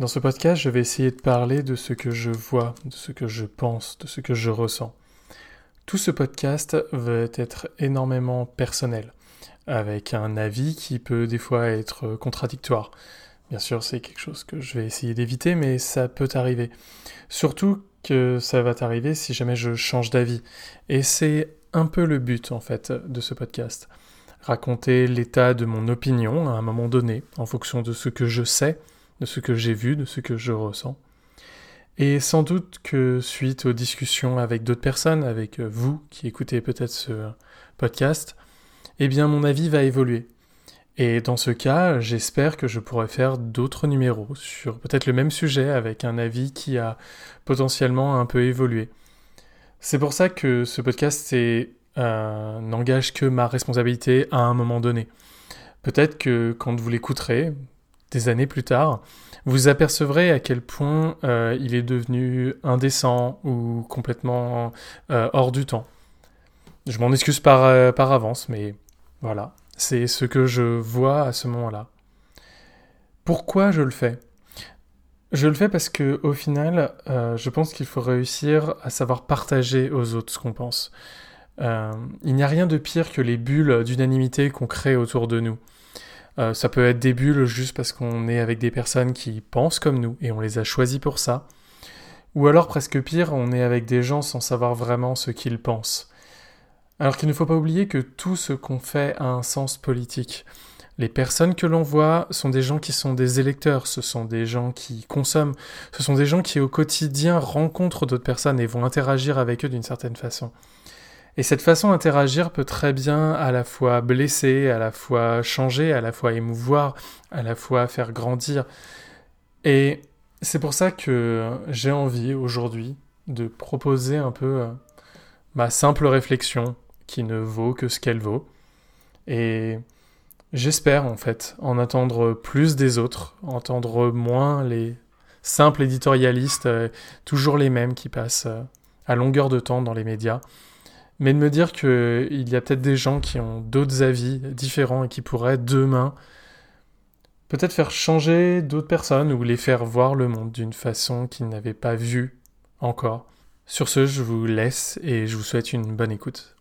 Dans ce podcast, je vais essayer de parler de ce que je vois, de ce que je pense, de ce que je ressens. Tout ce podcast va être énormément personnel, avec un avis qui peut des fois être contradictoire. Bien sûr, c'est quelque chose que je vais essayer d'éviter, mais ça peut arriver. Surtout que ça va t'arriver si jamais je change d'avis. Et c'est un peu le but, en fait, de ce podcast. Raconter l'état de mon opinion à un moment donné, en fonction de ce que je sais, de ce que j'ai vu, de ce que je ressens. Et sans doute que suite aux discussions avec d'autres personnes, avec vous qui écoutez peut-être ce podcast, eh bien mon avis va évoluer. Et dans ce cas, j'espère que je pourrai faire d'autres numéros sur peut-être le même sujet avec un avis qui a potentiellement un peu évolué. C'est pour ça que ce podcast euh, n'engage que ma responsabilité à un moment donné. Peut-être que quand vous l'écouterez, des années plus tard, vous apercevrez à quel point euh, il est devenu indécent ou complètement euh, hors du temps. Je m'en excuse par, euh, par avance, mais voilà, c'est ce que je vois à ce moment-là. Pourquoi je le fais? Je le fais parce que au final, je pense qu'il faut réussir à savoir partager aux autres ce qu'on pense. il n'y a rien de pire que les bulles d'unanimité qu'on crée autour de nous. Euh, ça peut être des bulles juste parce qu'on est avec des personnes qui pensent comme nous et on les a choisis pour ça. Ou alors presque pire, on est avec des gens sans savoir vraiment ce qu'ils pensent. Alors qu'il ne faut pas oublier que tout ce qu'on fait a un sens politique. Les personnes que l'on voit sont des gens qui sont des électeurs, ce sont des gens qui consomment, ce sont des gens qui au quotidien rencontrent d'autres personnes et vont interagir avec eux d'une certaine façon. Et cette façon d'interagir peut très bien à la fois blesser, à la fois changer, à la fois émouvoir, à la fois faire grandir. Et c'est pour ça que j'ai envie aujourd'hui de proposer un peu euh, ma simple réflexion qui ne vaut que ce qu'elle vaut. Et j'espère en fait en attendre plus des autres, entendre moins les simples éditorialistes, euh, toujours les mêmes qui passent euh, à longueur de temps dans les médias mais de me dire qu'il y a peut-être des gens qui ont d'autres avis différents et qui pourraient demain peut-être faire changer d'autres personnes ou les faire voir le monde d'une façon qu'ils n'avaient pas vu encore. Sur ce, je vous laisse et je vous souhaite une bonne écoute.